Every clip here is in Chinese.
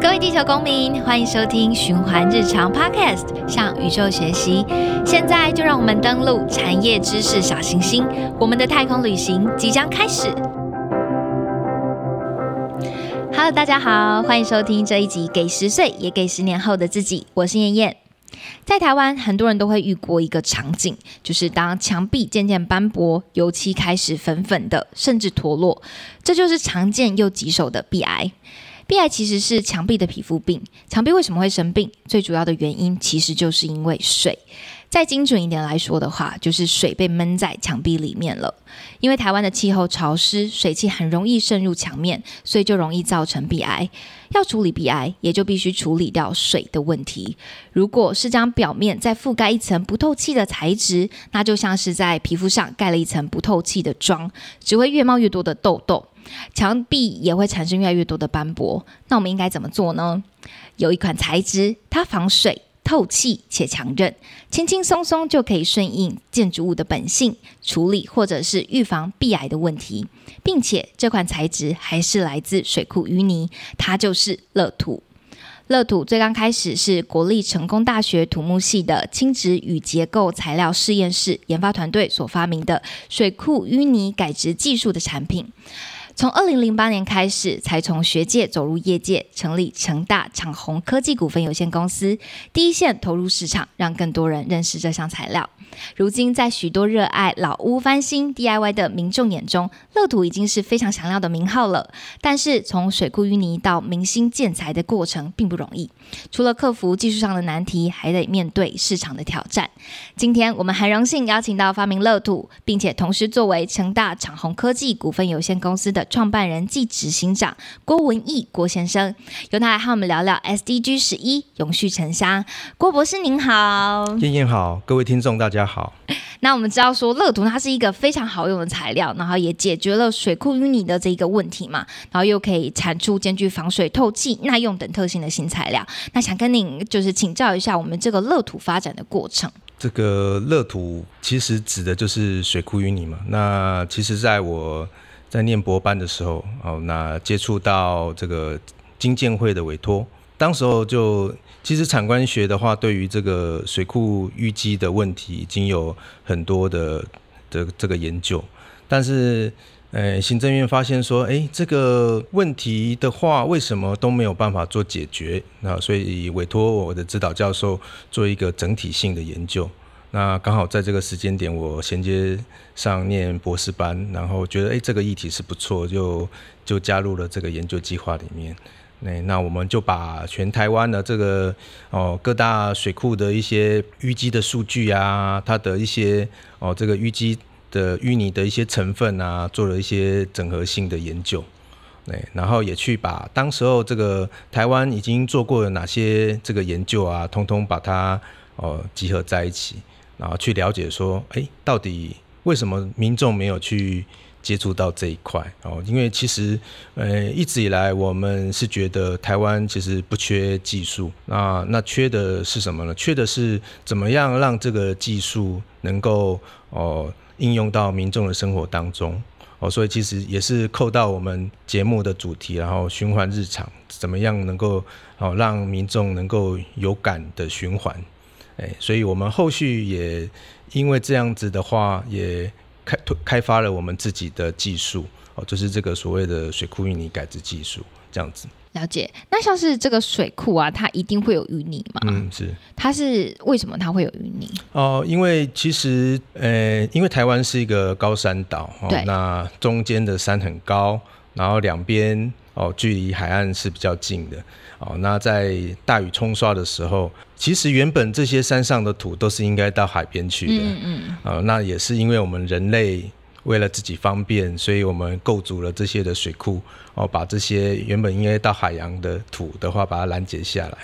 各位地球公民，欢迎收听循环日常 Podcast，向宇宙学习。现在就让我们登录产业知识小行星，我们的太空旅行即将开始。Hello，大家好，欢迎收听这一集《给十岁也给十年后的自己》，我是燕燕。在台湾，很多人都会遇过一个场景，就是当墙壁渐渐斑驳，油漆开始粉粉的，甚至脱落，这就是常见又棘手的壁癌。壁癌其实是墙壁的皮肤病。墙壁为什么会生病？最主要的原因其实就是因为水。再精准一点来说的话，就是水被闷在墙壁里面了。因为台湾的气候潮湿，水汽很容易渗入墙面，所以就容易造成壁癌。要处理壁癌，也就必须处理掉水的问题。如果是将表面再覆盖一层不透气的材质，那就像是在皮肤上盖了一层不透气的妆，只会越冒越多的痘痘。墙壁也会产生越来越多的斑驳，那我们应该怎么做呢？有一款材质，它防水、透气且强韧，轻轻松松就可以顺应建筑物的本性，处理或者是预防壁癌的问题，并且这款材质还是来自水库淤泥，它就是乐土。乐土最刚开始是国立成功大学土木系的轻质与结构材料实验室研发团队所发明的水库淤泥改植技术的产品。从二零零八年开始，才从学界走入业界，成立成大长虹科技股份有限公司，第一线投入市场，让更多人认识这项材料。如今，在许多热爱老屋翻新 DIY 的民众眼中，乐土已经是非常响亮的名号了。但是，从水库淤泥到明星建材的过程并不容易，除了克服技术上的难题，还得面对市场的挑战。今天我们很荣幸邀请到发明乐土，并且同时作为成大长虹科技股份有限公司的创办人暨执行长郭文义郭先生，由他来和我们聊聊 SDG 十一永续城乡。郭博士您好，燕燕好，各位听众大家。好，那我们知道说乐土它是一个非常好用的材料，然后也解决了水库淤泥的这一个问题嘛，然后又可以产出兼具防水、透气、耐用等特性的新材料。那想跟您就是请教一下我们这个乐土发展的过程。这个乐土其实指的就是水库淤泥嘛。那其实在我在念博班的时候，哦，那接触到这个金建会的委托，当时候就。其实产官学的话，对于这个水库淤积的问题，已经有很多的的这个研究。但是，呃，行政院发现说，哎，这个问题的话，为什么都没有办法做解决？那所以委托我的指导教授做一个整体性的研究。那刚好在这个时间点，我衔接上念博士班，然后觉得，哎，这个议题是不错，就就加入了这个研究计划里面。那那我们就把全台湾的这个哦各大水库的一些淤积的数据啊，它的一些哦这个淤积的淤泥的一些成分啊，做了一些整合性的研究。对，然后也去把当时候这个台湾已经做过的哪些这个研究啊，通通把它哦集合在一起，然后去了解说，哎，到底为什么民众没有去？接触到这一块哦，因为其实呃一直以来我们是觉得台湾其实不缺技术，那那缺的是什么呢？缺的是怎么样让这个技术能够哦应用到民众的生活当中哦，所以其实也是扣到我们节目的主题，然后循环日常怎么样能够哦让民众能够有感的循环，哎，所以我们后续也因为这样子的话也。开开发了我们自己的技术哦，就是这个所谓的水库淤泥改制技术，这样子。了解。那像是这个水库啊，它一定会有淤泥吗？嗯，是。它是为什么它会有淤泥？哦，因为其实呃，因为台湾是一个高山岛，对，那中间的山很高，然后两边哦距离海岸是比较近的。哦，那在大雨冲刷的时候，其实原本这些山上的土都是应该到海边去的。嗯嗯。啊，那也是因为我们人类为了自己方便，所以我们构筑了这些的水库，哦，把这些原本应该到海洋的土的话，把它拦截下来。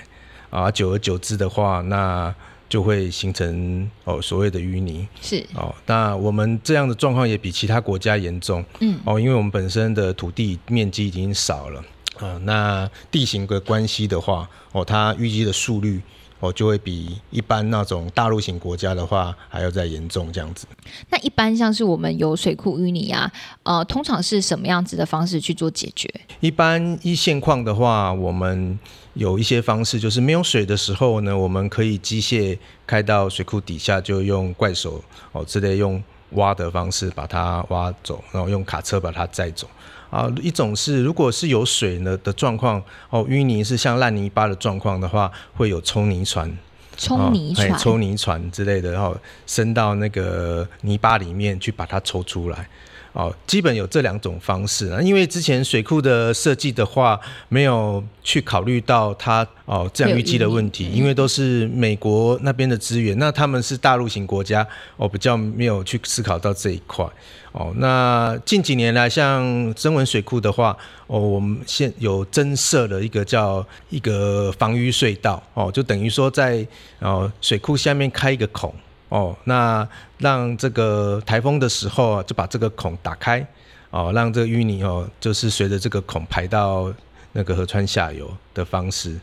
啊，久而久之的话，那就会形成哦所谓的淤泥。是。哦，那我们这样的状况也比其他国家严重。嗯。哦，因为我们本身的土地面积已经少了。啊，那地形的关系的话，哦，它淤积的速率，哦，就会比一般那种大陆型国家的话还要再严重这样子。那一般像是我们有水库淤泥啊，呃，通常是什么样子的方式去做解决？一般一现况的话，我们有一些方式，就是没有水的时候呢，我们可以机械开到水库底下，就用怪手哦之类用挖的方式把它挖走，然后用卡车把它载走。啊，一种是如果是有水呢的状况，哦，淤泥是像烂泥巴的状况的话，会有抽泥船、冲泥船、抽泥船之类的，然后伸到那个泥巴里面去把它抽出来。哦，基本有这两种方式啊，因为之前水库的设计的话，没有去考虑到它哦这样淤积的问题，因为都是美国那边的资源，那他们是大陆型国家，哦比较没有去思考到这一块。哦，那近几年来，像增文水库的话，哦我们现有增设了一个叫一个防淤隧道，哦就等于说在哦水库下面开一个孔。哦，那让这个台风的时候啊，就把这个孔打开，哦，让这个淤泥哦，就是随着这个孔排到那个河川下游的方式，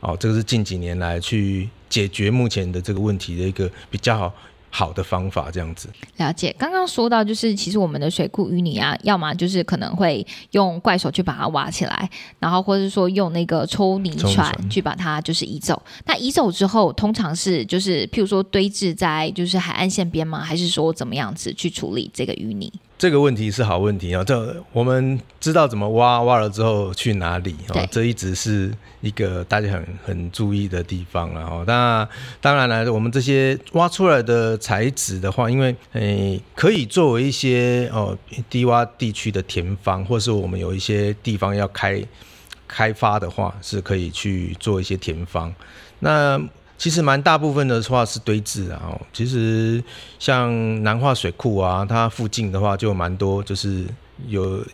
哦，这个是近几年来去解决目前的这个问题的一个比较好好。的方法这样子，了解。刚刚说到，就是其实我们的水库淤泥啊，要么就是可能会用怪手去把它挖起来，然后或者说用那个抽泥船去把它就是移走。那移走之后，通常是就是譬如说堆置在就是海岸线边吗？还是说怎么样子去处理这个淤泥？这个问题是好问题啊！这我们知道怎么挖，挖了之后去哪里啊？这一直是一个大家很很注意的地方了哦。那当然了，我们这些挖出来的材质的话，因为诶可以作为一些哦低洼地区的田方，或是我们有一些地方要开开发的话，是可以去做一些田方。那其实蛮大部分的话是堆置啊，其实像南化水库啊，它附近的话就蛮多，就是有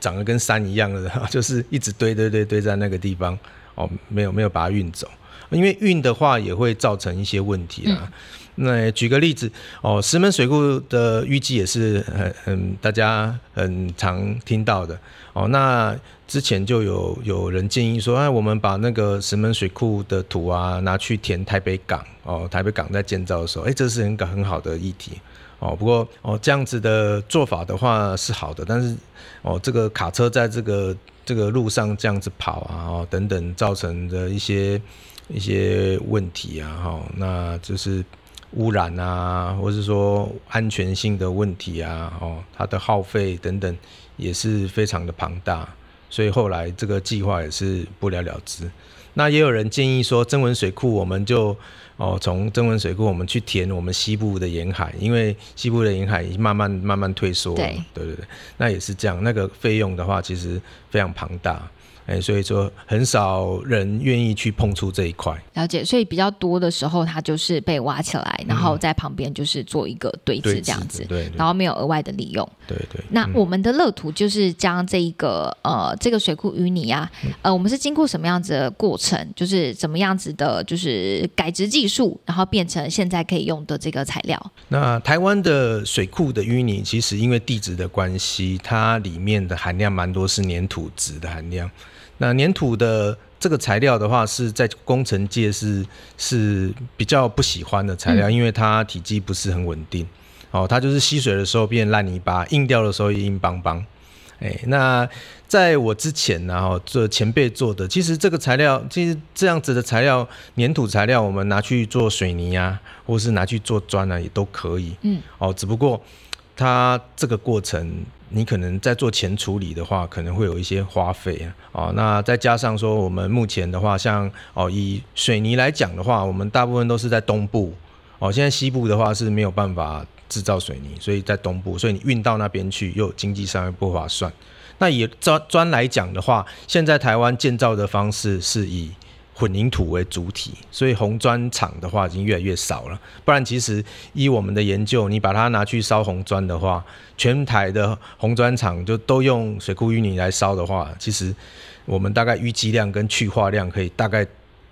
长得跟山一样的，就是一直堆堆堆堆在那个地方哦，没有没有把它运走，因为运的话也会造成一些问题啊。那举个例子哦，石门水库的淤积也是很很大家很常听到的哦。那之前就有有人建议说，哎，我们把那个石门水库的土啊拿去填台北港哦，台北港在建造的时候，哎，这是很很好的议题哦。不过哦，这样子的做法的话是好的，但是哦，这个卡车在这个这个路上这样子跑啊，哦等等造成的一些一些问题啊，哈，那就是。污染啊，或是说安全性的问题啊，哦，它的耗费等等也是非常的庞大，所以后来这个计划也是不了了之。那也有人建议说，增文水库我们就哦，从增文水库我们去填我们西部的沿海，因为西部的沿海已经慢慢慢慢退缩，对对对，那也是这样，那个费用的话其实非常庞大。哎，所以说很少人愿意去碰触这一块。了解，所以比较多的时候，它就是被挖起来，然后在旁边就是做一个堆置这样子，对，然后没有额外的利用。对对。那我们的乐土就是将这一个呃这个水库淤泥啊，呃，我们是经过什么样子的过程？就是怎么样子的，就是改植技术，然后变成现在可以用的这个材料。那台湾的水库的淤泥，其实因为地质的关系，它里面的含量蛮多是粘土质的含量。那粘土的这个材料的话，是在工程界是是比较不喜欢的材料，因为它体积不是很稳定。哦，它就是吸水的时候变烂泥巴，硬掉的时候也硬邦邦。哎，那在我之前呢，哈，做前辈做的，其实这个材料，其实这样子的材料，粘土材料，我们拿去做水泥啊，或是拿去做砖啊，也都可以。嗯，哦，只不过它这个过程。你可能在做前处理的话，可能会有一些花费啊。哦，那再加上说，我们目前的话，像哦，以水泥来讲的话，我们大部分都是在东部。哦，现在西部的话是没有办法制造水泥，所以在东部，所以你运到那边去又经济上又不划算。那以砖砖来讲的话，现在台湾建造的方式是以。混凝土为主体，所以红砖厂的话已经越来越少了。不然，其实依我们的研究，你把它拿去烧红砖的话，全台的红砖厂就都用水库淤泥来烧的话，其实我们大概淤积量跟去化量可以大概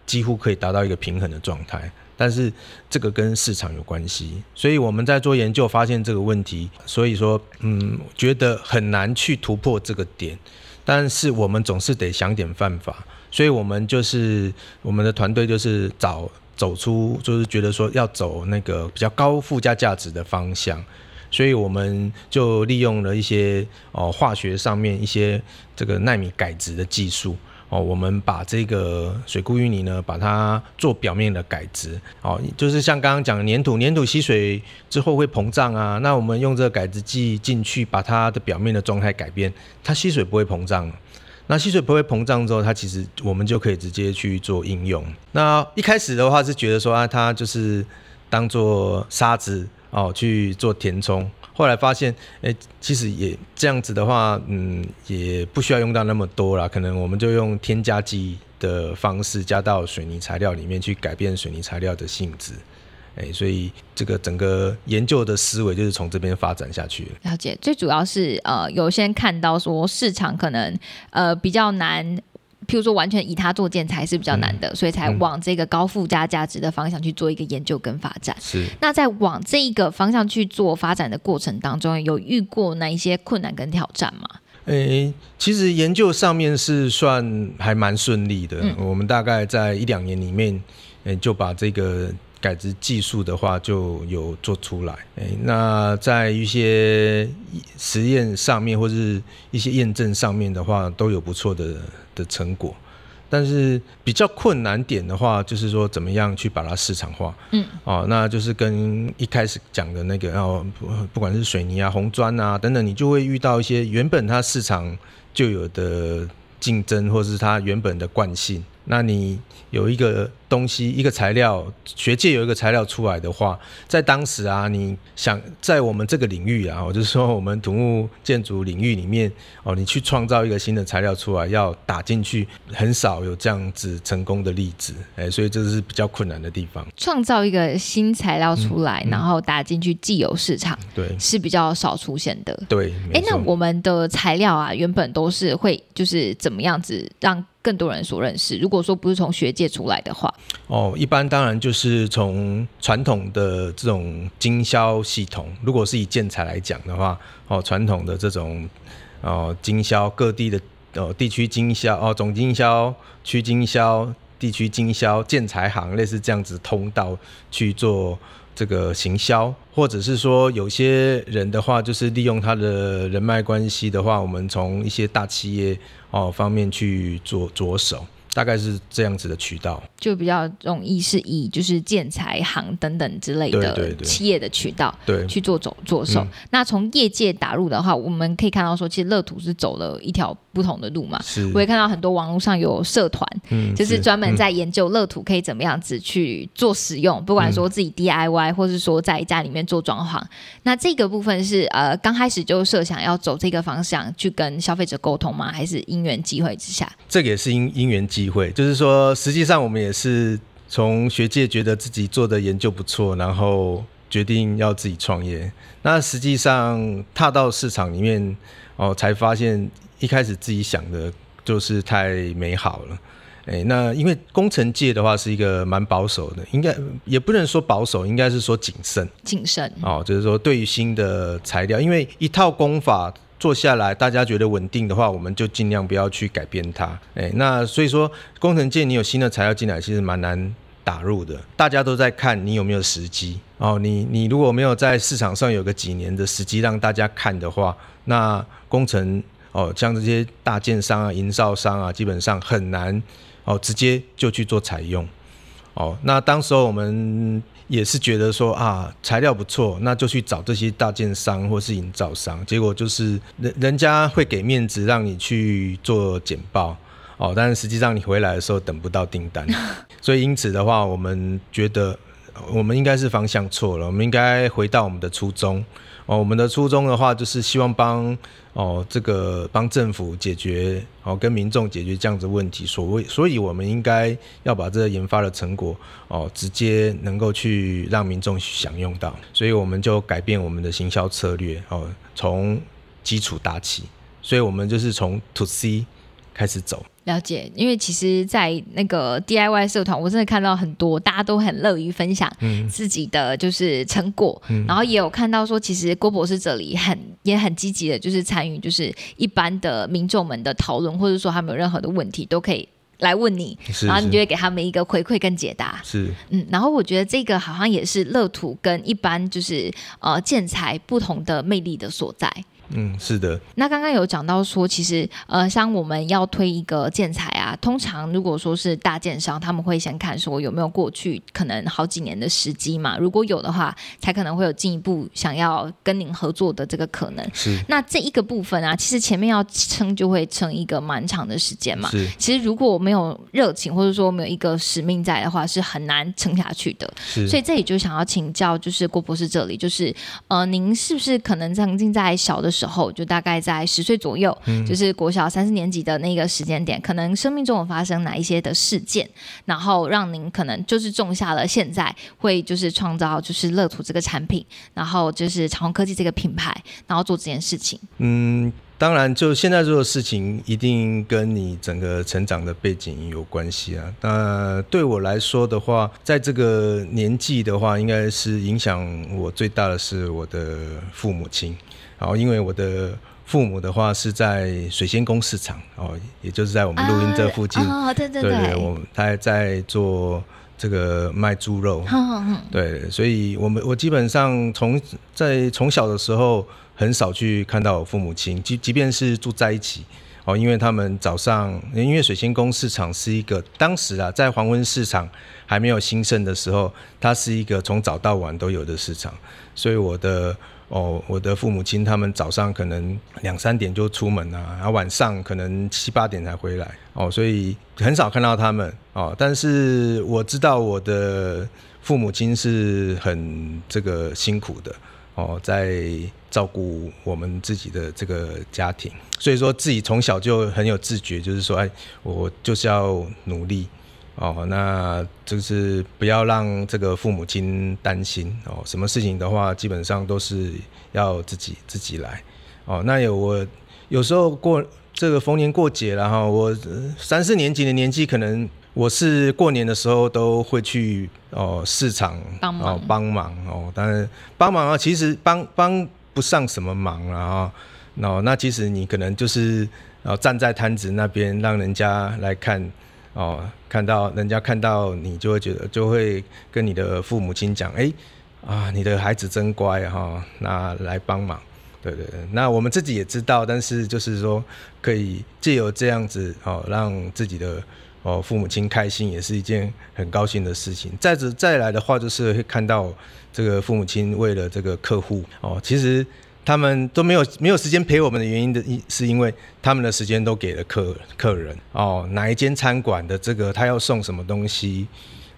几乎可以达到一个平衡的状态。但是这个跟市场有关系，所以我们在做研究发现这个问题，所以说嗯，觉得很难去突破这个点。但是我们总是得想点办法。所以，我们就是我们的团队，就是找走出，就是觉得说要走那个比较高附加价值的方向，所以我们就利用了一些哦化学上面一些这个纳米改质的技术。哦，我们把这个水库淤泥呢，把它做表面的改质，哦，就是像刚刚讲的粘土，粘土吸水之后会膨胀啊，那我们用这个改质剂进去，把它的表面的状态改变，它吸水不会膨胀。那吸水不会膨胀之后，它其实我们就可以直接去做应用。那一开始的话是觉得说啊，它就是当做沙子哦去做填充。后来发现，哎，其实也这样子的话，嗯，也不需要用到那么多了。可能我们就用添加剂的方式加到水泥材料里面去改变水泥材料的性质，哎，所以这个整个研究的思维就是从这边发展下去。了解，最主要是呃，有些人看到说市场可能呃比较难。譬如说，完全以它做建材是比较难的，所以才往这个高附加价值的方向去做一个研究跟发展。是。那在往这一个方向去做发展的过程当中，有遇过哪一些困难跟挑战吗？诶，其实研究上面是算还蛮顺利的。我们大概在一两年里面，诶，就把这个改植技术的话就有做出来。诶，那在一些实验上面或者是一些验证上面的话，都有不错的。的成果，但是比较困难点的话，就是说怎么样去把它市场化。嗯，哦，那就是跟一开始讲的那个，然后不不管是水泥啊、红砖啊等等，你就会遇到一些原本它市场就有的竞争，或者是它原本的惯性。那你有一个东西，一个材料，学界有一个材料出来的话，在当时啊，你想在我们这个领域啊，我就是说我们土木建筑领域里面哦，你去创造一个新的材料出来，要打进去，很少有这样子成功的例子，哎，所以这是比较困难的地方。创造一个新材料出来，然后打进去既有市场，对，是比较少出现的。对，哎，那我们的材料啊，原本都是会就是怎么样子让更多人所认识？如果说不是从学界出来的话，哦，一般当然就是从传统的这种经销系统。如果是以建材来讲的话，哦，传统的这种哦经销各地的哦地区经销哦总经销区经销地区经销建材行类似这样子通道去做这个行销，或者是说有些人的话，就是利用他的人脉关系的话，我们从一些大企业。哦，方面去做着手。大概是这样子的渠道，就比较容易是以就是建材行等等之类的企业的渠道对去做走做手。那从业界打入的话，我们可以看到说，其实乐土是走了一条不同的路嘛。是，我也看到很多网络上有社团，嗯，就是专门在研究乐土可以怎么样子去做使用，不管说自己 DIY，或是说在家里面做装潢。那这个部分是呃刚开始就设想要走这个方向去跟消费者沟通吗？还是因缘机会之下？这个也是因因缘机。机会就是说，实际上我们也是从学界觉得自己做的研究不错，然后决定要自己创业。那实际上踏到市场里面哦，才发现一开始自己想的就是太美好了。哎，那因为工程界的话是一个蛮保守的，应该也不能说保守，应该是说谨慎。谨慎哦，就是说对于新的材料，因为一套工法。做下来，大家觉得稳定的话，我们就尽量不要去改变它。哎，那所以说，工程界你有新的材料进来，其实蛮难打入的。大家都在看你有没有时机哦。你你如果没有在市场上有个几年的时机让大家看的话，那工程哦，像这些大建商啊、营造商啊，基本上很难哦，直接就去做采用。哦，那当时候我们。也是觉得说啊，材料不错，那就去找这些大建商或是营造商。结果就是人人家会给面子让你去做简报哦，但是实际上你回来的时候等不到订单。所以因此的话，我们觉得我们应该是方向错了，我们应该回到我们的初衷。哦，我们的初衷的话，就是希望帮哦这个帮政府解决哦跟民众解决这样子问题。所谓，所以我们应该要把这个研发的成果哦直接能够去让民众享用到。所以我们就改变我们的行销策略哦，从基础打起。所以我们就是从 To C 开始走。了解，因为其实，在那个 DIY 社团，我真的看到很多大家都很乐于分享自己的就是成果，然后也有看到说，其实郭博士这里很也很积极的，就是参与就是一般的民众们的讨论，或者说他们有任何的问题，都可以来问你，是然后你就会给他们一个回馈跟解答。是嗯，然后我觉得这个好像也是乐土跟一般就是呃建材不同的魅力的所在。嗯是的，那刚刚有讲到说，其实呃，像我们要推一个建材啊，通常如果说是大建商，他们会先看说有没有过去可能好几年的时机嘛，如果有的话，才可能会有进一步想要跟您合作的这个可能。是那这一个部分啊，其实前面要撑就会撑一个蛮长的时间嘛。是其实如果没有热情，或者说没有一个使命在的话，是很难撑下去的。是，所以这里就想要请教，就是郭博士这里，就是呃，您是不是可能曾经在小的时候，就大概在十岁左右，就是国小三四年级的那个时间点，可能生命中有发生哪一些的事件，然后让您可能就是种下了现在会就是创造就是乐土这个产品，然后就是长虹科技这个品牌，然后做这件事情。嗯，当然，就现在做的事情，一定跟你整个成长的背景有关系啊。那对我来说的话，在这个年纪的话，应该是影响我最大的是我的父母亲。然后，因为我的父母的话是在水仙宫市场哦，也就是在我们录音这附近。啊、哦，对对对对，我他还在做这个卖猪肉。嗯嗯对，所以我们我基本上从在从小的时候很少去看到我父母亲，即即便是住在一起哦，因为他们早上因为水仙宫市场是一个当时啊，在黄昏市场还没有兴盛的时候，它是一个从早到晚都有的市场，所以我的。哦，我的父母亲他们早上可能两三点就出门啊，然后晚上可能七八点才回来哦，所以很少看到他们哦。但是我知道我的父母亲是很这个辛苦的哦，在照顾我们自己的这个家庭，所以说自己从小就很有自觉，就是说，哎，我就是要努力。哦，那就是不要让这个父母亲担心哦。什么事情的话，基本上都是要自己自己来。哦，那有我有时候过这个逢年过节了哈，我三四年级的年纪，可能我是过年的时候都会去哦市场帮忙帮忙哦。但是帮忙啊，其实帮帮不上什么忙了哈。哦，那其实你可能就是哦站在摊子那边，让人家来看。哦，看到人家看到你就会觉得，就会跟你的父母亲讲，哎，啊，你的孩子真乖哈，那来帮忙，对对对。那我们自己也知道，但是就是说，可以借由这样子哦，让自己的哦父母亲开心，也是一件很高兴的事情。再者再来的话，就是会看到这个父母亲为了这个客户哦，其实。他们都没有没有时间陪我们的原因的，是因为他们的时间都给了客客人哦。哪一间餐馆的这个他要送什么东西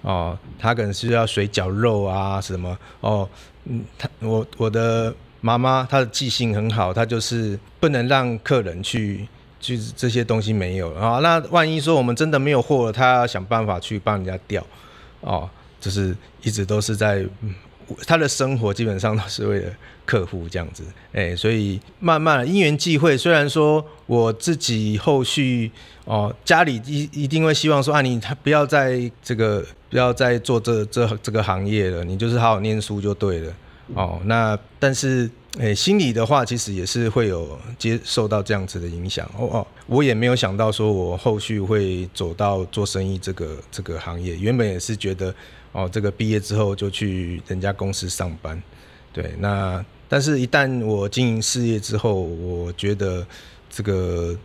哦？他可能是要水饺肉啊什么哦？嗯，他我我的妈妈她的记性很好，她就是不能让客人去就是这些东西没有啊。那万一说我们真的没有货了，他要想办法去帮人家调哦，就是一直都是在。他的生活基本上都是为了客户这样子，哎，所以慢慢因缘际会，虽然说我自己后续哦，家里一一定会希望说啊，你他不要在这个不要再做这这这个行业了，你就是好好念书就对了哦。那但是哎，心里的话其实也是会有接受到这样子的影响哦哦，我也没有想到说我后续会走到做生意这个这个行业，原本也是觉得。哦，这个毕业之后就去人家公司上班，对，那但是，一旦我经营事业之后，我觉得这个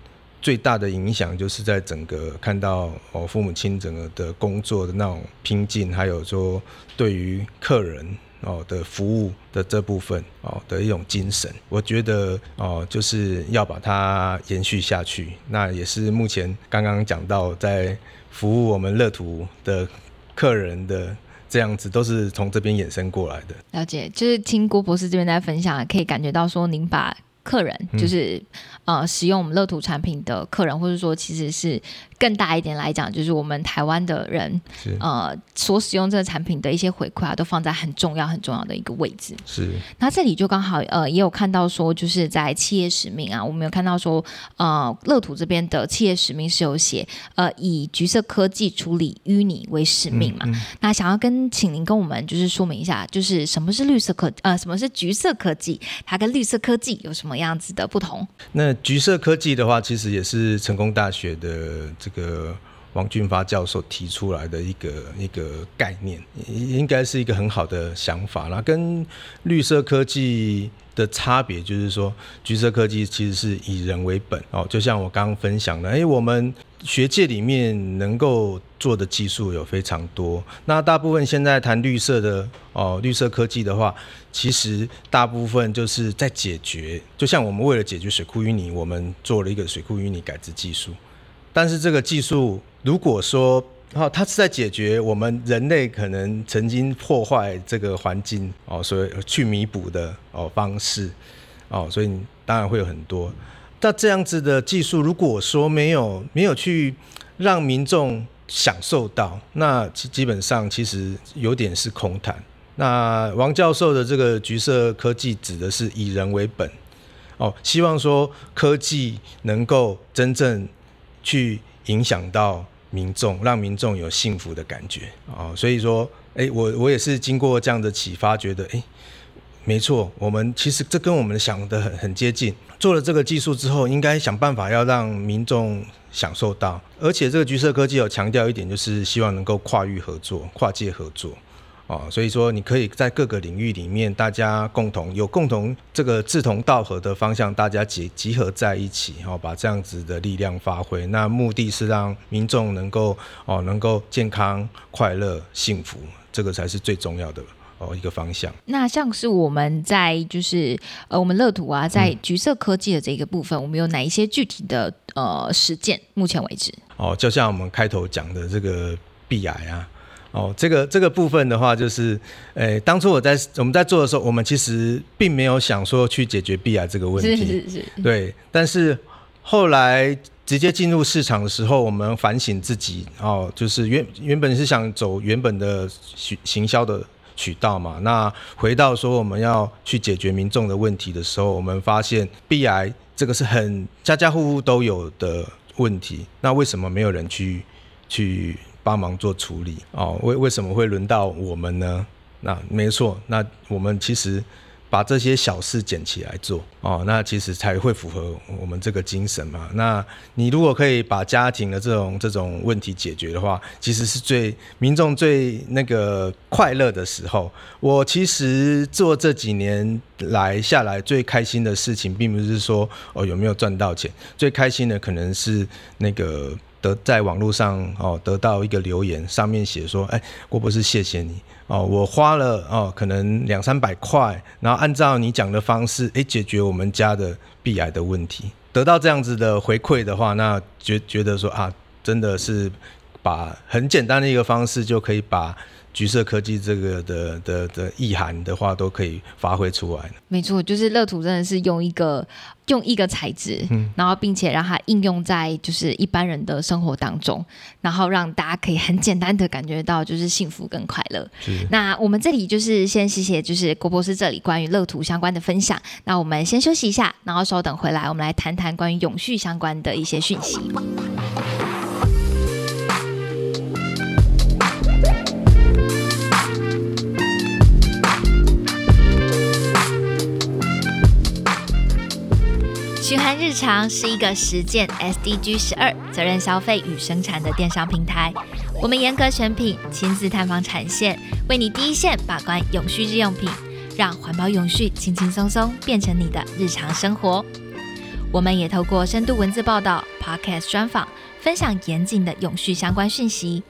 最大的影响就是在整个看到哦，父母亲整个的工作的那种拼劲，还有说对于客人哦的服务的这部分哦的一种精神，我觉得哦就是要把它延续下去。那也是目前刚刚讲到在服务我们乐图的。客人的这样子都是从这边衍生过来的。了解，就是听郭博士这边在分享，可以感觉到说，您把客人就是呃使用我们乐土产品的客人，或者说其实是。更大一点来讲，就是我们台湾的人，呃，所使用这个产品的一些回馈啊，都放在很重要、很重要的一个位置。是。那这里就刚好，呃，也有看到说，就是在企业使命啊，我们有看到说，呃，乐土这边的企业使命是有写，呃，以橘色科技处理淤泥为使命嘛。那想要跟，请您跟我们就是说明一下，就是什么是绿色科，呃，什么是橘色科技，它跟绿色科技有什么样子的不同？那橘色科技的话，其实也是成功大学的这。个王俊发教授提出来的一个一个概念，应该是一个很好的想法啦。跟绿色科技的差别就是说，橘色科技其实是以人为本哦。就像我刚刚分享的，哎，我们学界里面能够做的技术有非常多。那大部分现在谈绿色的哦，绿色科技的话，其实大部分就是在解决。就像我们为了解决水库淤泥，我们做了一个水库淤泥改制技术。但是这个技术，如果说哦，它是在解决我们人类可能曾经破坏这个环境哦，所以去弥补的哦方式哦，所以当然会有很多。那这样子的技术，如果说没有没有去让民众享受到，那基基本上其实有点是空谈。那王教授的这个橘色科技指的是以人为本哦，希望说科技能够真正。去影响到民众，让民众有幸福的感觉啊！所以说，哎，我我也是经过这样的启发，觉得哎，没错，我们其实这跟我们想的很很接近。做了这个技术之后，应该想办法要让民众享受到，而且这个橘色科技有强调一点，就是希望能够跨域合作、跨界合作。哦，所以说你可以在各个领域里面，大家共同有共同这个志同道合的方向，大家集集合在一起，哦，把这样子的力量发挥。那目的是让民众能够哦，能够健康、快乐、幸福，这个才是最重要的哦一个方向。那像是我们在就是呃，我们乐土啊，在橘色科技的这个部分，我们有哪一些具体的呃实践？目前为止，哦，就像我们开头讲的这个鼻癌啊。哦，这个这个部分的话，就是，诶，当初我在我们在做的时候，我们其实并没有想说去解决 B 癌这个问题，是是是，对。但是后来直接进入市场的时候，我们反省自己，哦，就是原原本是想走原本的行行销的渠道嘛。那回到说我们要去解决民众的问题的时候，我们发现 B 癌这个是很家家户户都有的问题，那为什么没有人去去？帮忙做处理哦，为为什么会轮到我们呢？那没错，那我们其实把这些小事捡起来做哦，那其实才会符合我们这个精神嘛。那你如果可以把家庭的这种这种问题解决的话，其实是最民众最那个快乐的时候。我其实做这几年来下来最开心的事情，并不是说哦有没有赚到钱，最开心的可能是那个。得在网络上哦，得到一个留言，上面写说：“哎，郭博士，谢谢你哦，我花了哦，可能两三百块，然后按照你讲的方式，哎，解决我们家的鼻癌的问题。得到这样子的回馈的话，那觉觉得说啊，真的是把很简单的一个方式就可以把。”橘色科技这个的的的意涵的话，都可以发挥出来。没错，就是乐土真的是用一个用一个材质，嗯然后并且让它应用在就是一般人的生活当中，然后让大家可以很简单的感觉到就是幸福跟快乐。那我们这里就是先谢谢就是郭博士这里关于乐土相关的分享。那我们先休息一下，然后稍等回来，我们来谈谈关于永续相关的一些讯息。循环日常是一个实践 SDG 十二责任消费与生产的电商平台。我们严格选品，亲自探访产线，为你第一线把关永续日用品，让环保永续轻轻松松变成你的日常生活。我们也透过深度文字报道、Podcast 专访，分享严谨的永续相关讯息。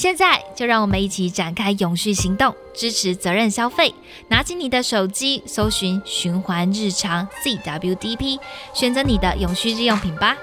现在就让我们一起展开永续行动，支持责任消费。拿起你的手机，搜寻“循环日常 ”（CWDP），选择你的永续日用品吧。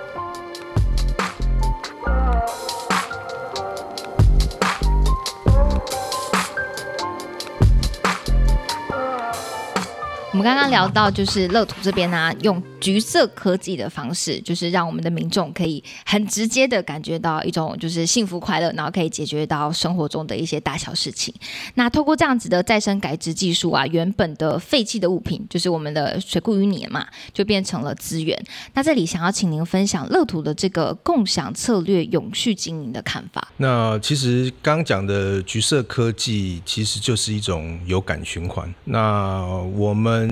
我们刚刚聊到，就是乐土这边呢，用橘色科技的方式，就是让我们的民众可以很直接的感觉到一种就是幸福快乐，然后可以解决到生活中的一些大小事情。那透过这样子的再生改植技术啊，原本的废弃的物品，就是我们的水库淤泥嘛，就变成了资源。那这里想要请您分享乐土的这个共享策略、永续经营的看法。那其实刚讲的橘色科技，其实就是一种有感循环。那我们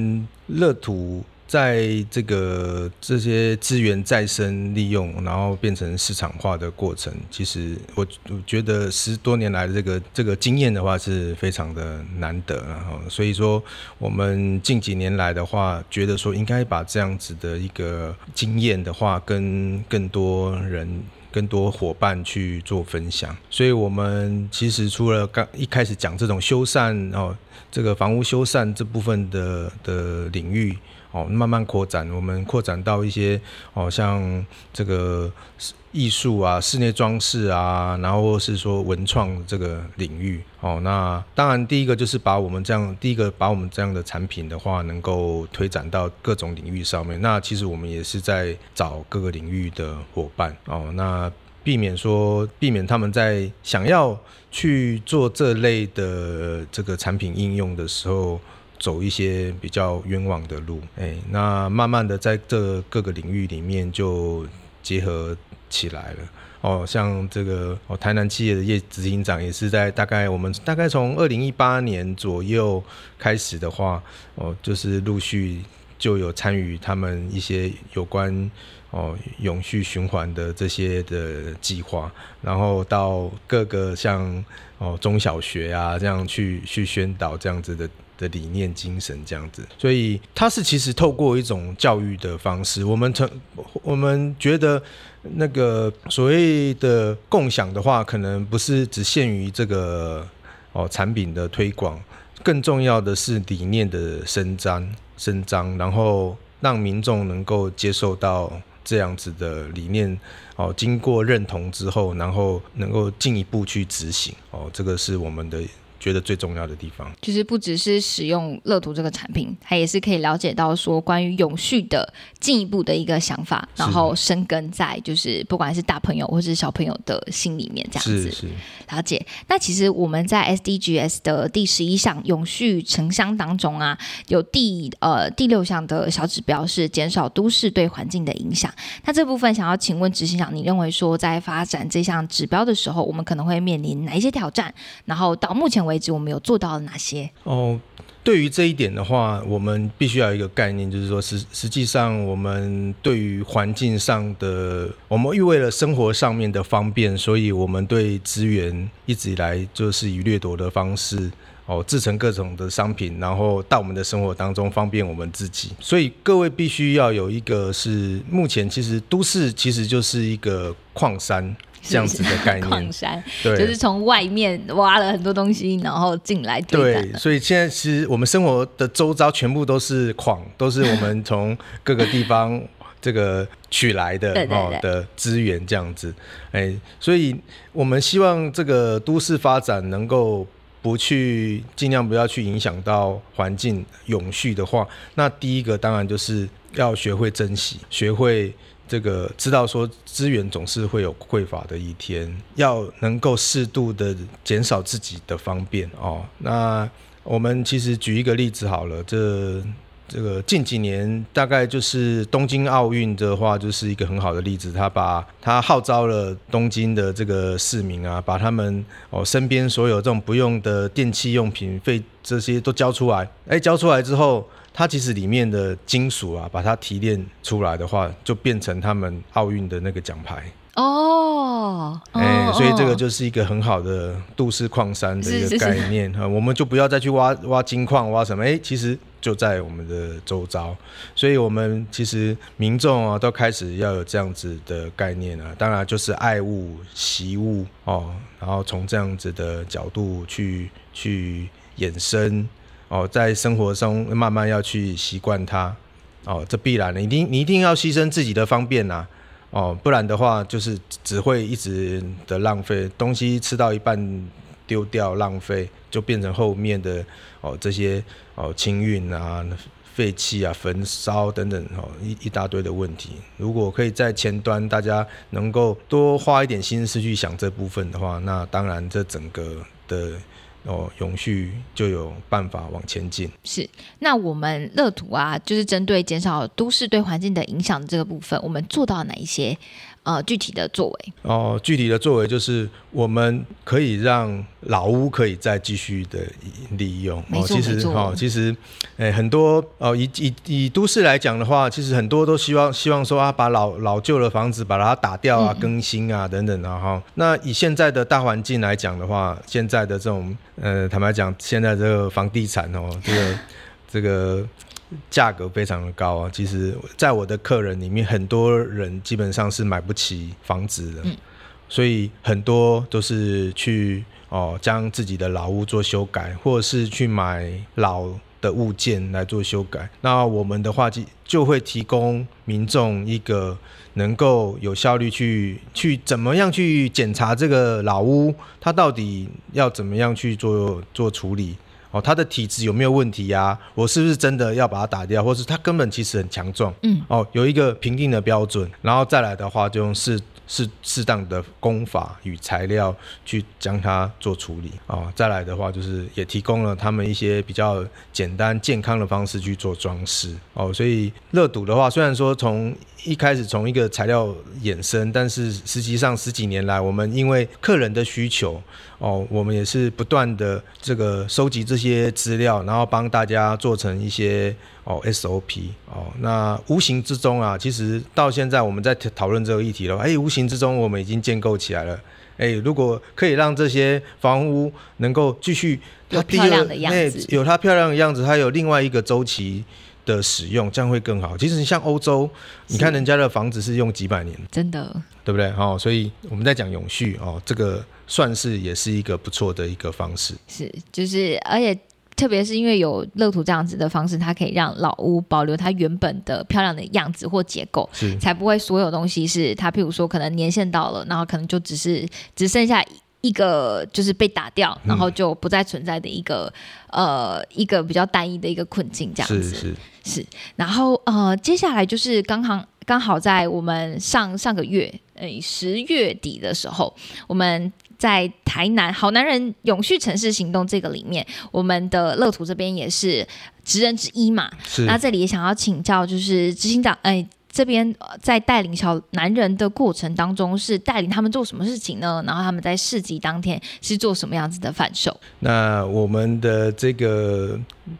乐土在这个这些资源再生利用，然后变成市场化的过程，其实我我觉得十多年来的这个这个经验的话是非常的难得，然后所以说我们近几年来的话，觉得说应该把这样子的一个经验的话，跟更多人。更多伙伴去做分享，所以我们其实除了刚一开始讲这种修缮哦，这个房屋修缮这部分的的领域。哦，慢慢扩展，我们扩展到一些哦，像这个艺术啊、室内装饰啊，然后是说文创这个领域。哦，那当然第一个就是把我们这样，第一个把我们这样的产品的话，能够推展到各种领域上面。那其实我们也是在找各个领域的伙伴。哦，那避免说避免他们在想要去做这类的这个产品应用的时候。走一些比较冤枉的路，哎，那慢慢的在这各个领域里面就结合起来了。哦，像这个哦，台南企业的业执行长也是在大概我们大概从二零一八年左右开始的话，哦，就是陆续就有参与他们一些有关哦永续循环的这些的计划，然后到各个像哦中小学啊这样去去宣导这样子的。的理念精神这样子，所以它是其实透过一种教育的方式，我们成我们觉得那个所谓的共享的话，可能不是只限于这个哦产品的推广，更重要的是理念的伸张伸张，然后让民众能够接受到这样子的理念哦，经过认同之后，然后能够进一步去执行哦，这个是我们的。觉得最重要的地方，就是不只是使用乐图这个产品，它也是可以了解到说关于永续的进一步的一个想法，然后生根在就是不管是大朋友或是小朋友的心里面这样子了解。那其实我们在 SDGs 的第十一项永续城乡当中啊，有第呃第六项的小指标是减少都市对环境的影响。那这部分想要请问执行长，你认为说在发展这项指标的时候，我们可能会面临哪一些挑战？然后到目前为止我们有做到了哪些？哦，对于这一点的话，我们必须要有一个概念，就是说，实实际上，我们对于环境上的，我们为了生活上面的方便，所以我们对资源一直以来就是以掠夺的方式哦，制成各种的商品，然后到我们的生活当中方便我们自己。所以各位必须要有一个是，目前其实都市其实就是一个矿山。这样子的概念，矿山，对，就是从外面挖了很多东西，然后进来。对，所以现在其实我们生活的周遭全部都是矿，都是我们从各个地方这个取来的哦的资源，这样子。哎，所以我们希望这个都市发展能够不去尽量不要去影响到环境永续的话，那第一个当然就是要学会珍惜，学会。这个知道说资源总是会有匮乏的一天，要能够适度的减少自己的方便哦。那我们其实举一个例子好了，这这个近几年大概就是东京奥运的话，就是一个很好的例子。他把他号召了东京的这个市民啊，把他们哦身边所有这种不用的电器用品费这些都交出来。哎，交出来之后。它其实里面的金属啊，把它提炼出来的话，就变成他们奥运的那个奖牌哦。哎，所以这个就是一个很好的都市矿山的一个概念啊。我们就不要再去挖挖金矿，挖什么？哎，其实就在我们的周遭。所以我们其实民众啊，都开始要有这样子的概念啊。当然就是爱物惜物哦，然后从这样子的角度去去衍生。哦，在生活中慢慢要去习惯它，哦，这必然的，一定你一定要牺牲自己的方便呐，哦，不然的话就是只会一直的浪费东西，吃到一半丢掉浪费，就变成后面的哦这些哦清运啊、废气啊、焚烧等等哦一一大堆的问题。如果可以在前端大家能够多花一点心思去想这部分的话，那当然这整个的。哦永续就有办法往前进。是，那我们乐土啊，就是针对减少都市对环境的影响这个部分，我们做到哪一些？呃，具体的作为哦，具体的作为就是我们可以让老屋可以再继续的利用。哦，其实哦，其实诶，很多哦，以以以都市来讲的话，其实很多都希望希望说啊，把老老旧的房子把它打掉啊，更新啊等等的哈。那以现在的大环境来讲的话，现在的这种呃，坦白讲，现在这个房地产哦，这个这个。价格非常的高啊！其实，在我的客人里面，很多人基本上是买不起房子的，所以很多都是去哦将自己的老屋做修改，或者是去买老的物件来做修改。那我们的话就就会提供民众一个能够有效率去去怎么样去检查这个老屋，它到底要怎么样去做做处理。哦，他的体质有没有问题呀？我是不是真的要把他打掉，或是他根本其实很强壮？嗯，哦，有一个评定的标准，然后再来的话，就用适适适当的工法与材料去将它做处理。哦，再来的话，就是也提供了他们一些比较简单健康的方式去做装饰。哦，所以热赌的话，虽然说从一开始从一个材料衍生，但是实际上十几年来，我们因为客人的需求。哦，我们也是不断的这个收集这些资料，然后帮大家做成一些哦 SOP 哦。那无形之中啊，其实到现在我们在讨论这个议题了，哎，无形之中我们已经建构起来了。哎，如果可以让这些房屋能够继续它漂亮的样子，有它漂亮的样子，它有另外一个周期的使用，这样会更好。其实像欧洲，你看人家的房子是用几百年，真的，对不对？哦，所以我们在讲永续哦，这个。算是也是一个不错的一个方式，是就是，而且特别是因为有乐土这样子的方式，它可以让老屋保留它原本的漂亮的样子或结构，是。才不会所有东西是它，譬如说可能年限到了，然后可能就只是只剩下一个就是被打掉，然后就不再存在的一个呃一个比较单一的一个困境这样。子是。是，然后呃接下来就是刚刚刚好在我们上上个月诶十月底的时候，我们。在台南好男人永续城市行动这个里面，我们的乐土这边也是职人之一嘛。是。那这里也想要请教，就是执行长，哎，这边在带领小男人的过程当中，是带领他们做什么事情呢？然后他们在市集当天是做什么样子的反售？那我们的这个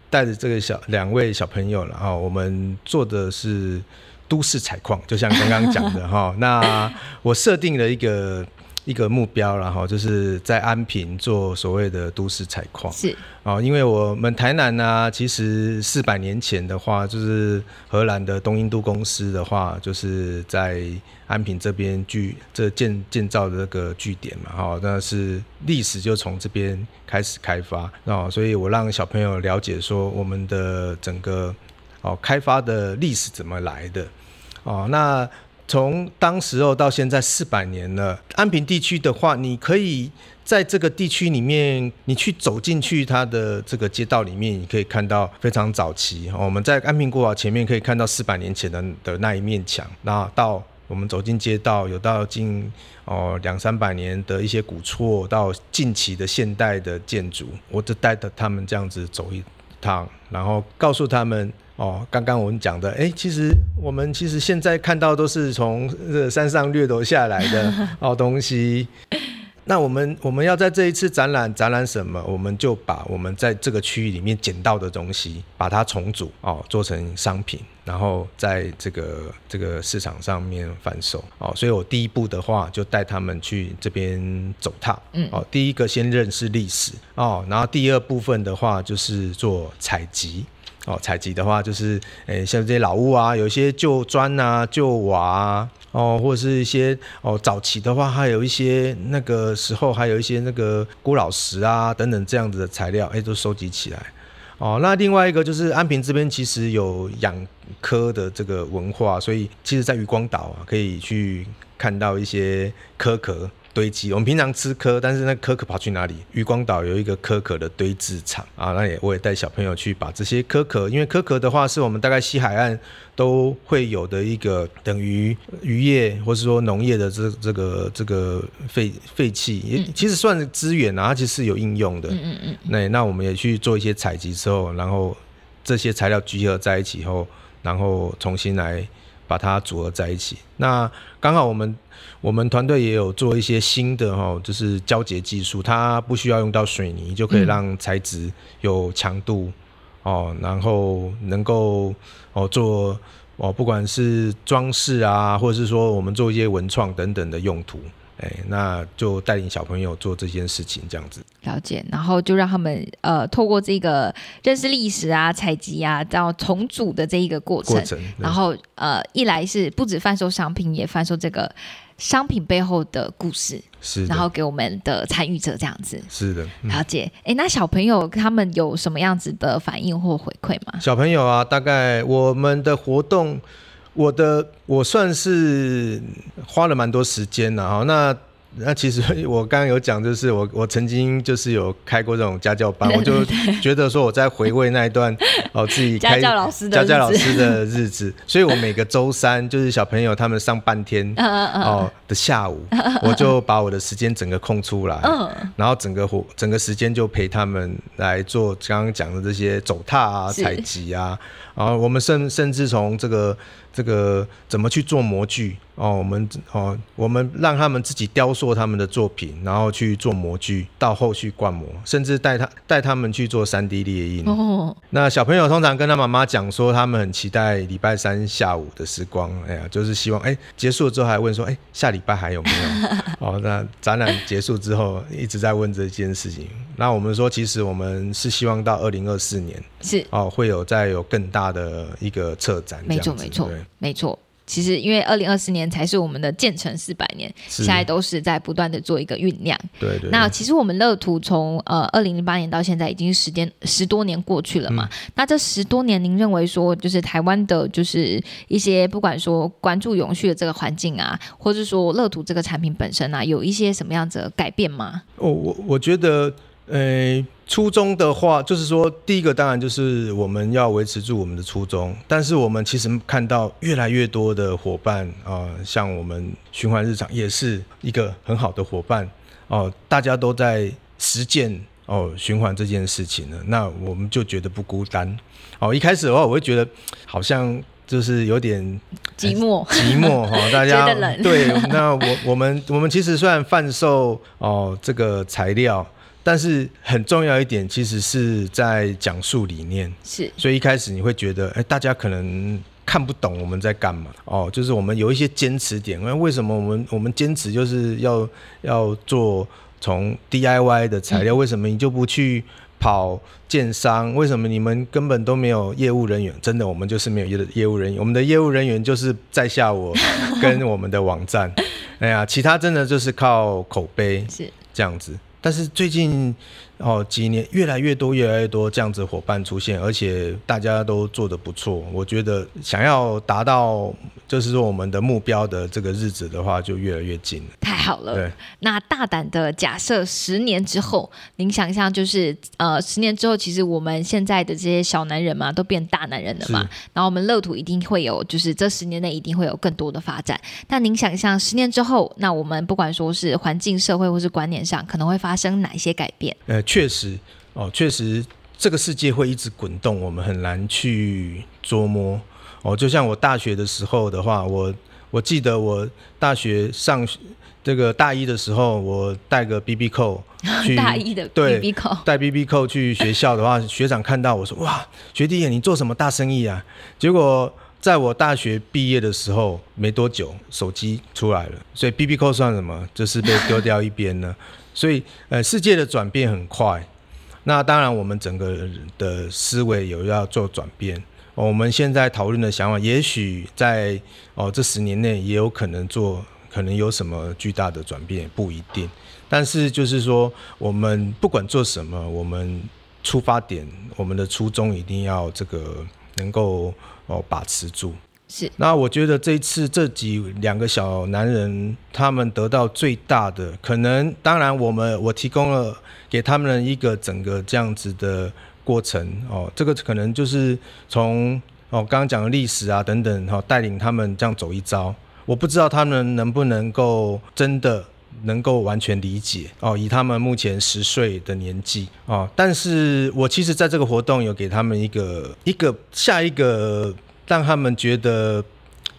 带着这个小两位小朋友了哈，我们做的是都市采矿，就像刚刚讲的哈。那我设定了一个。一个目标，然后就是在安平做所谓的都市采矿。是哦，因为我们台南呢，其实四百年前的话，就是荷兰的东印度公司的话，就是在安平这边据这建建造的这个据点嘛，哈，那是历史就从这边开始开发，哦，所以我让小朋友了解说我们的整个哦开发的历史怎么来的，哦，那。从当时候到现在四百年了，安平地区的话，你可以在这个地区里面，你去走进去它的这个街道里面，你可以看到非常早期。我们在安平古堡前面可以看到四百年前的的那一面墙，那到我们走进街道，有到近哦两三百年的一些古厝，到近期的现代的建筑，我就带着他们这样子走一趟，然后告诉他们。哦，刚刚我们讲的，哎，其实我们其实现在看到都是从这山上掠夺下来的 哦东西。那我们我们要在这一次展览展览什么？我们就把我们在这个区域里面捡到的东西，把它重组哦，做成商品，然后在这个这个市场上面贩售哦。所以我第一步的话，就带他们去这边走踏，嗯，哦，第一个先认识历史哦，然后第二部分的话就是做采集。哦，采集的话就是，诶，像这些老屋啊，有一些旧砖啊、旧瓦啊，哦，或者是一些哦，早期的话还有一些那个时候还有一些那个古老石啊等等这样子的材料，哎，都收集起来。哦，那另外一个就是安平这边其实有养科的这个文化，所以其实在渔光岛啊，可以去看到一些科壳。堆积。我们平常吃壳，但是那壳壳跑去哪里？渔光岛有一个壳壳的堆置场啊，那也我也带小朋友去把这些壳壳，因为壳壳的话是我们大概西海岸都会有的一个等于渔业或是说农业的这这个这个废废弃，也其实算是资源啊，它其实是有应用的。嗯嗯嗯，那那我们也去做一些采集之后，然后这些材料集合在一起后，然后重新来把它组合在一起。那刚好我们我们团队也有做一些新的哈，就是胶结技术，它不需要用到水泥，就可以让材质有强度哦，然后能够哦做哦，不管是装饰啊，或者是说我们做一些文创等等的用途。哎，那就带领小朋友做这件事情，这样子了解，然后就让他们呃透过这个认识历史啊、采集啊到重组的这一个过程，然后呃一来是不止贩售商品，也贩售这个商品背后的故事，是，然后给我们的参与者这样子，是的，了解。哎，那小朋友他们有什么样子的反应或回馈吗？小朋友啊，大概我们的活动。我的我算是花了蛮多时间的哈，那那其实 我刚刚有讲，就是我我曾经就是有开过这种家教班，我就觉得说我在回味那一段哦自己 家教老师家教老师的日子，所以我每个周三就是小朋友他们上半天哦的下午，我就把我的时间整个空出来，然后整个活整个时间就陪他们来做刚刚讲的这些走踏啊、采集啊，然后我们甚甚至从这个。这个怎么去做模具哦？我们哦，我们让他们自己雕塑他们的作品，然后去做模具，到后续灌模，甚至带他带他们去做三 D 列印。哦，那小朋友通常跟他妈妈讲说，他们很期待礼拜三下午的时光。哎呀，就是希望哎结束了之后还问说，哎下礼拜还有没有？哦，那展览结束之后一直在问这件事情。那我们说，其实我们是希望到二零二四年是哦，会有再有更大的一个策展。没错，没错。没错，其实因为二零二四年才是我们的建成四百年，现在都是在不断的做一个酝酿。对对。那其实我们乐图从呃二零零八年到现在已经时间十多年过去了嘛？那这十多年，您认为说就是台湾的，就是一些不管说关注永续的这个环境啊，或者说乐图这个产品本身啊，有一些什么样子的改变吗？哦，我我觉得。呃，初衷的话，就是说，第一个当然就是我们要维持住我们的初衷，但是我们其实看到越来越多的伙伴啊，像我们循环日常也是一个很好的伙伴哦，大家都在实践哦循环这件事情呢，那我们就觉得不孤单哦。一开始的话，我会觉得好像就是有点寂寞，寂寞哈，大家对，那我我们我们其实虽然贩售哦这个材料。但是很重要一点，其实是在讲述理念。是，所以一开始你会觉得，哎，大家可能看不懂我们在干嘛。哦，就是我们有一些坚持点。那为什么我们我们坚持就是要要做从 DIY 的材料？为什么你就不去跑建商？为什么你们根本都没有业务人员？真的，我们就是没有业业务人员。我们的业务人员就是在下我 跟我们的网站。哎呀，其他真的就是靠口碑，是这样子。但是最近哦几年越来越多越来越多这样子伙伴出现，而且大家都做得不错。我觉得想要达到就是说我们的目标的这个日子的话，就越来越近了。太好了。对。那大胆的假设，十年之后，您想象就是呃，十年之后，其实我们现在的这些小男人嘛，都变大男人了嘛。然后我们乐土一定会有，就是这十年内一定会有更多的发展。那您想象十年之后，那我们不管说是环境、社会或是观念上，可能会发生哪些改变？呃，确实哦，确实这个世界会一直滚动，我们很难去捉摸哦。就像我大学的时候的话，我我记得我大学上这个大一的时候，我带个 B B 扣 去大一的对带 B B 扣去学校的话，学长看到我说哇，学弟你做什么大生意啊？结果在我大学毕业的时候没多久，手机出来了，所以 B B 扣算什么？就是被丢掉一边了。所以，呃，世界的转变很快，那当然我们整个的思维有要做转变。我们现在讨论的想法，也许在哦这十年内也有可能做，可能有什么巨大的转变，不一定。但是就是说，我们不管做什么，我们出发点，我们的初衷一定要这个能够哦把持住。是，那我觉得这一次这几两个小男人，他们得到最大的可能，当然我们我提供了给他们一个整个这样子的过程哦，这个可能就是从哦刚刚讲的历史啊等等哈，带领他们这样走一遭。我不知道他们能不能够真的能够完全理解哦，以他们目前十岁的年纪哦，但是我其实在这个活动有给他们一个一个下一个。让他们觉得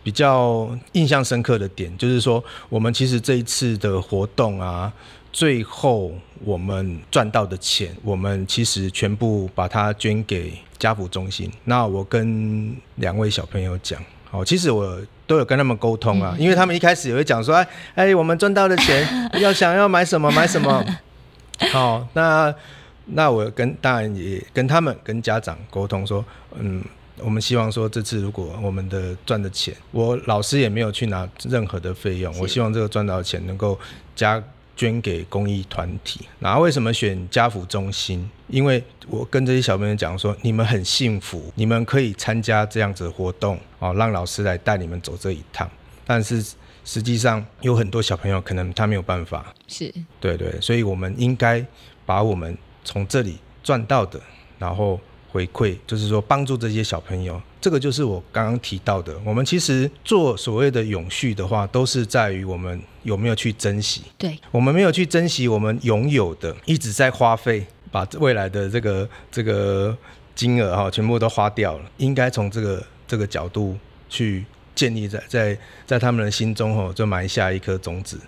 比较印象深刻的点，就是说，我们其实这一次的活动啊，最后我们赚到的钱，我们其实全部把它捐给家福中心。那我跟两位小朋友讲，哦，其实我都有跟他们沟通啊，因为他们一开始也会讲说，哎哎，我们赚到的钱 要想要买什么买什么。好，那那我跟当然也跟他们跟家长沟通说，嗯。我们希望说，这次如果我们的赚的钱，我老师也没有去拿任何的费用。我希望这个赚到的钱能够加捐给公益团体。那为什么选家福中心？因为我跟这些小朋友讲说，你们很幸福，你们可以参加这样子的活动哦，让老师来带你们走这一趟。但是实际上有很多小朋友可能他没有办法。是，对对，所以我们应该把我们从这里赚到的，然后。回馈就是说帮助这些小朋友，这个就是我刚刚提到的。我们其实做所谓的永续的话，都是在于我们有没有去珍惜。对，我们没有去珍惜我们拥有的，一直在花费，把未来的这个这个金额哈，全部都花掉了。应该从这个这个角度去建立在在在他们的心中哈，就埋下一颗种子。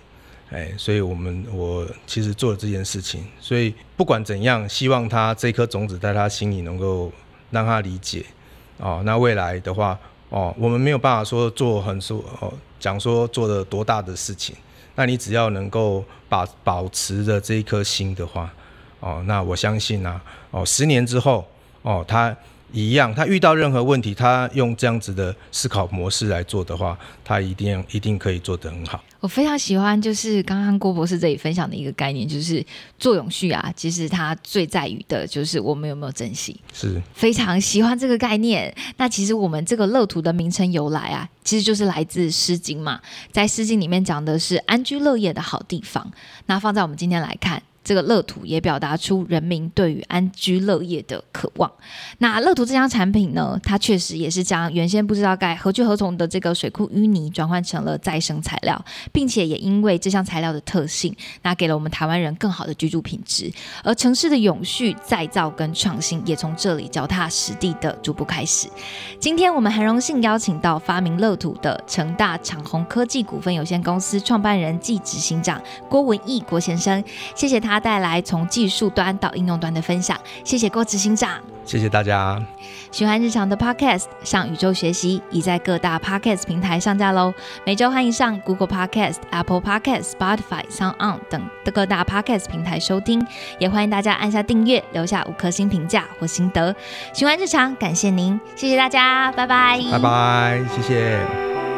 哎，所以我们我其实做了这件事情，所以不管怎样，希望他这颗种子在他心里能够让他理解哦。那未来的话哦，我们没有办法说做很说哦，讲说做的多大的事情，那你只要能够把保持着这一颗心的话哦，那我相信呢哦，十年之后哦，他。一样，他遇到任何问题，他用这样子的思考模式来做的话，他一定一定可以做得很好。我非常喜欢，就是刚刚郭博士这里分享的一个概念，就是做永续啊。其实他最在于的就是我们有没有珍惜。是，非常喜欢这个概念。那其实我们这个乐土的名称由来啊，其实就是来自《诗经》嘛，在《诗经》里面讲的是安居乐业的好地方。那放在我们今天来看。这个乐土也表达出人民对于安居乐业的渴望。那乐土这项产品呢，它确实也是将原先不知道该何去何从的这个水库淤泥转换成了再生材料，并且也因为这项材料的特性，那给了我们台湾人更好的居住品质。而城市的永续再造跟创新也从这里脚踏实地的逐步开始。今天我们很荣幸邀请到发明乐土的成大长虹科技股份有限公司创办人暨执行长郭文义郭先生，谢谢他。带来从技术端到应用端的分享，谢谢郭执行长，谢谢大家。喜欢日常的 Podcast，上宇宙学习已在各大 Podcast 平台上架喽。每周欢迎上 Google Podcast、Apple Podcast、Spotify、Sound On 等的各大 Podcast 平台收听，也欢迎大家按下订阅，留下五颗星评价或心得。喜欢日常，感谢您，谢谢大家，拜拜，拜拜，谢谢。